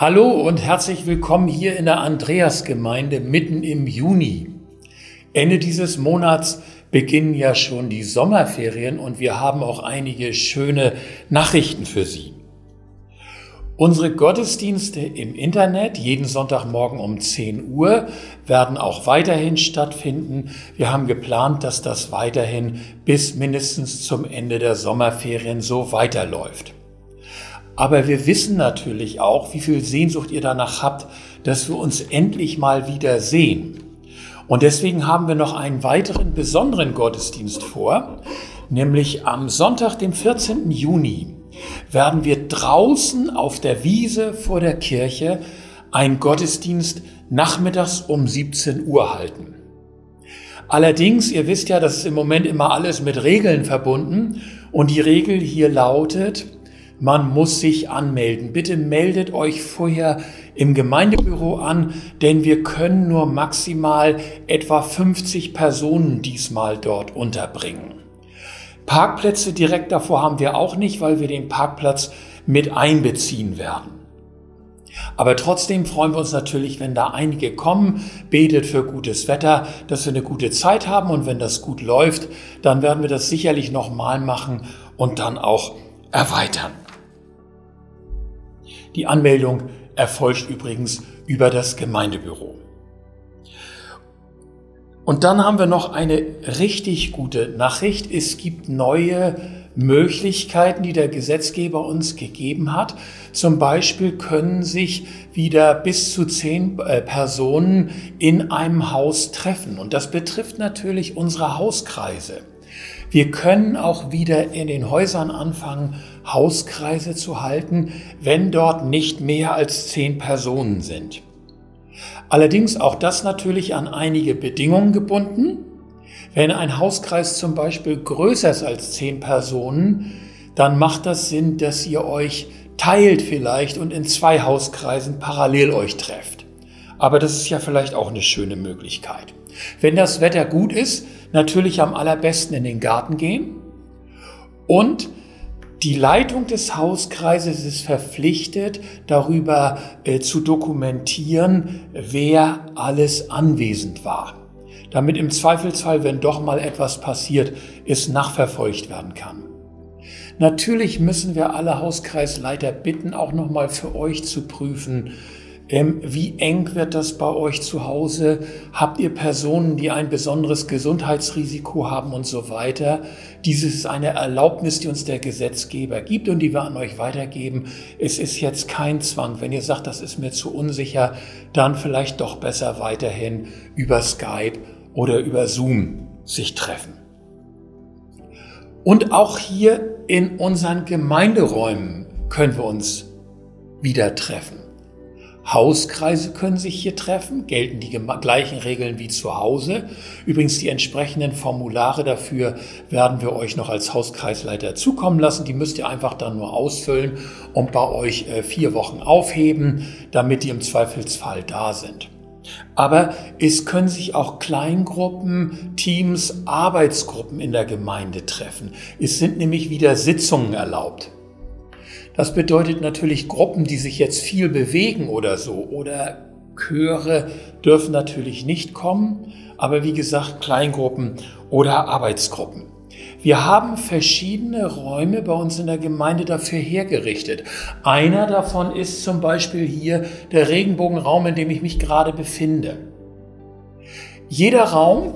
Hallo und herzlich willkommen hier in der Andreasgemeinde mitten im Juni. Ende dieses Monats beginnen ja schon die Sommerferien und wir haben auch einige schöne Nachrichten für Sie. Unsere Gottesdienste im Internet jeden Sonntagmorgen um 10 Uhr werden auch weiterhin stattfinden. Wir haben geplant, dass das weiterhin bis mindestens zum Ende der Sommerferien so weiterläuft. Aber wir wissen natürlich auch, wie viel Sehnsucht ihr danach habt, dass wir uns endlich mal wieder sehen. Und deswegen haben wir noch einen weiteren besonderen Gottesdienst vor, nämlich am Sonntag, dem 14. Juni, werden wir draußen auf der Wiese vor der Kirche einen Gottesdienst nachmittags um 17 Uhr halten. Allerdings, ihr wisst ja, das ist im Moment immer alles mit Regeln verbunden und die Regel hier lautet, man muss sich anmelden. Bitte meldet euch vorher im Gemeindebüro an, denn wir können nur maximal etwa 50 Personen diesmal dort unterbringen. Parkplätze direkt davor haben wir auch nicht, weil wir den Parkplatz mit einbeziehen werden. Aber trotzdem freuen wir uns natürlich, wenn da einige kommen, betet für gutes Wetter, dass wir eine gute Zeit haben und wenn das gut läuft, dann werden wir das sicherlich nochmal machen und dann auch erweitern. Die Anmeldung erfolgt übrigens über das Gemeindebüro. Und dann haben wir noch eine richtig gute Nachricht. Es gibt neue Möglichkeiten, die der Gesetzgeber uns gegeben hat. Zum Beispiel können sich wieder bis zu zehn äh, Personen in einem Haus treffen. Und das betrifft natürlich unsere Hauskreise. Wir können auch wieder in den Häusern anfangen, Hauskreise zu halten, wenn dort nicht mehr als zehn Personen sind. Allerdings auch das natürlich an einige Bedingungen gebunden. Wenn ein Hauskreis zum Beispiel größer ist als zehn Personen, dann macht das Sinn, dass ihr euch teilt vielleicht und in zwei Hauskreisen parallel euch trefft. Aber das ist ja vielleicht auch eine schöne Möglichkeit. Wenn das Wetter gut ist, natürlich am allerbesten in den Garten gehen. Und die Leitung des Hauskreises ist verpflichtet, darüber äh, zu dokumentieren, wer alles anwesend war. Damit im Zweifelsfall, wenn doch mal etwas passiert, es nachverfolgt werden kann. Natürlich müssen wir alle Hauskreisleiter bitten, auch nochmal für euch zu prüfen, ähm, wie eng wird das bei euch zu Hause? Habt ihr Personen, die ein besonderes Gesundheitsrisiko haben und so weiter? Dieses ist eine Erlaubnis, die uns der Gesetzgeber gibt und die wir an euch weitergeben. Es ist jetzt kein Zwang. Wenn ihr sagt, das ist mir zu unsicher, dann vielleicht doch besser weiterhin über Skype oder über Zoom sich treffen. Und auch hier in unseren Gemeinderäumen können wir uns wieder treffen. Hauskreise können sich hier treffen, gelten die gleichen Regeln wie zu Hause. Übrigens die entsprechenden Formulare dafür werden wir euch noch als Hauskreisleiter zukommen lassen. Die müsst ihr einfach dann nur ausfüllen und bei euch äh, vier Wochen aufheben, damit die im Zweifelsfall da sind. Aber es können sich auch Kleingruppen, Teams, Arbeitsgruppen in der Gemeinde treffen. Es sind nämlich wieder Sitzungen erlaubt. Das bedeutet natürlich Gruppen, die sich jetzt viel bewegen oder so. Oder Chöre dürfen natürlich nicht kommen, aber wie gesagt Kleingruppen oder Arbeitsgruppen. Wir haben verschiedene Räume bei uns in der Gemeinde dafür hergerichtet. Einer davon ist zum Beispiel hier der Regenbogenraum, in dem ich mich gerade befinde. Jeder Raum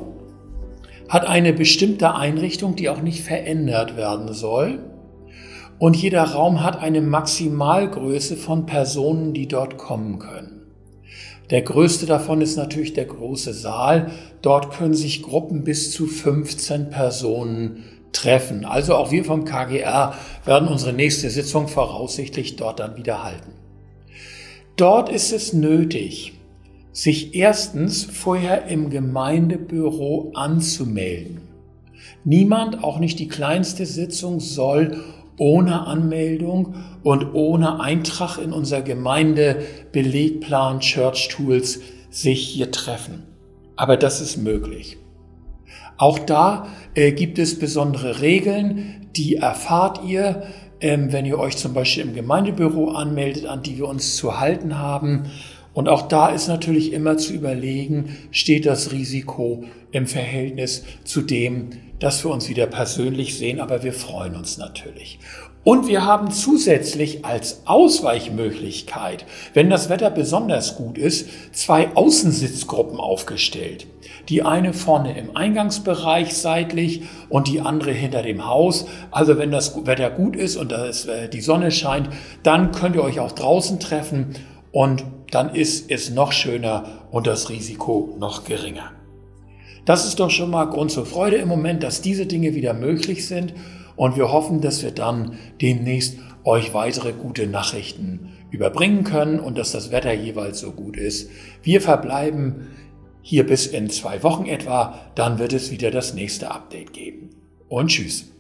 hat eine bestimmte Einrichtung, die auch nicht verändert werden soll. Und jeder Raum hat eine Maximalgröße von Personen, die dort kommen können. Der größte davon ist natürlich der große Saal. Dort können sich Gruppen bis zu 15 Personen treffen. Also auch wir vom KGR werden unsere nächste Sitzung voraussichtlich dort dann wieder halten. Dort ist es nötig, sich erstens vorher im Gemeindebüro anzumelden. Niemand, auch nicht die kleinste Sitzung, soll ohne Anmeldung und ohne Eintrag in unser Gemeindebelegplan Church Tools sich hier treffen. Aber das ist möglich. Auch da äh, gibt es besondere Regeln, die erfahrt ihr. ähm, wenn ihr euch zum Beispiel im Gemeindebüro anmeldet, an die wir uns zu halten haben. Und auch da ist natürlich immer zu überlegen, steht das Risiko im Verhältnis zu dem, dass wir uns wieder persönlich sehen, aber wir freuen uns natürlich. Und wir haben zusätzlich als Ausweichmöglichkeit, wenn das Wetter besonders gut ist, zwei Außensitzgruppen aufgestellt. Die eine vorne im Eingangsbereich seitlich und die andere hinter dem Haus. Also wenn das Wetter gut ist und äh, die Sonne scheint, dann könnt ihr euch auch draußen treffen und dann ist es noch schöner und das Risiko noch geringer. Das ist doch schon mal Grund zur Freude im Moment, dass diese Dinge wieder möglich sind und wir hoffen, dass wir dann demnächst euch weitere gute Nachrichten überbringen können und dass das Wetter jeweils so gut ist. Wir verbleiben hier bis in zwei Wochen etwa, dann wird es wieder das nächste Update geben. Und tschüss.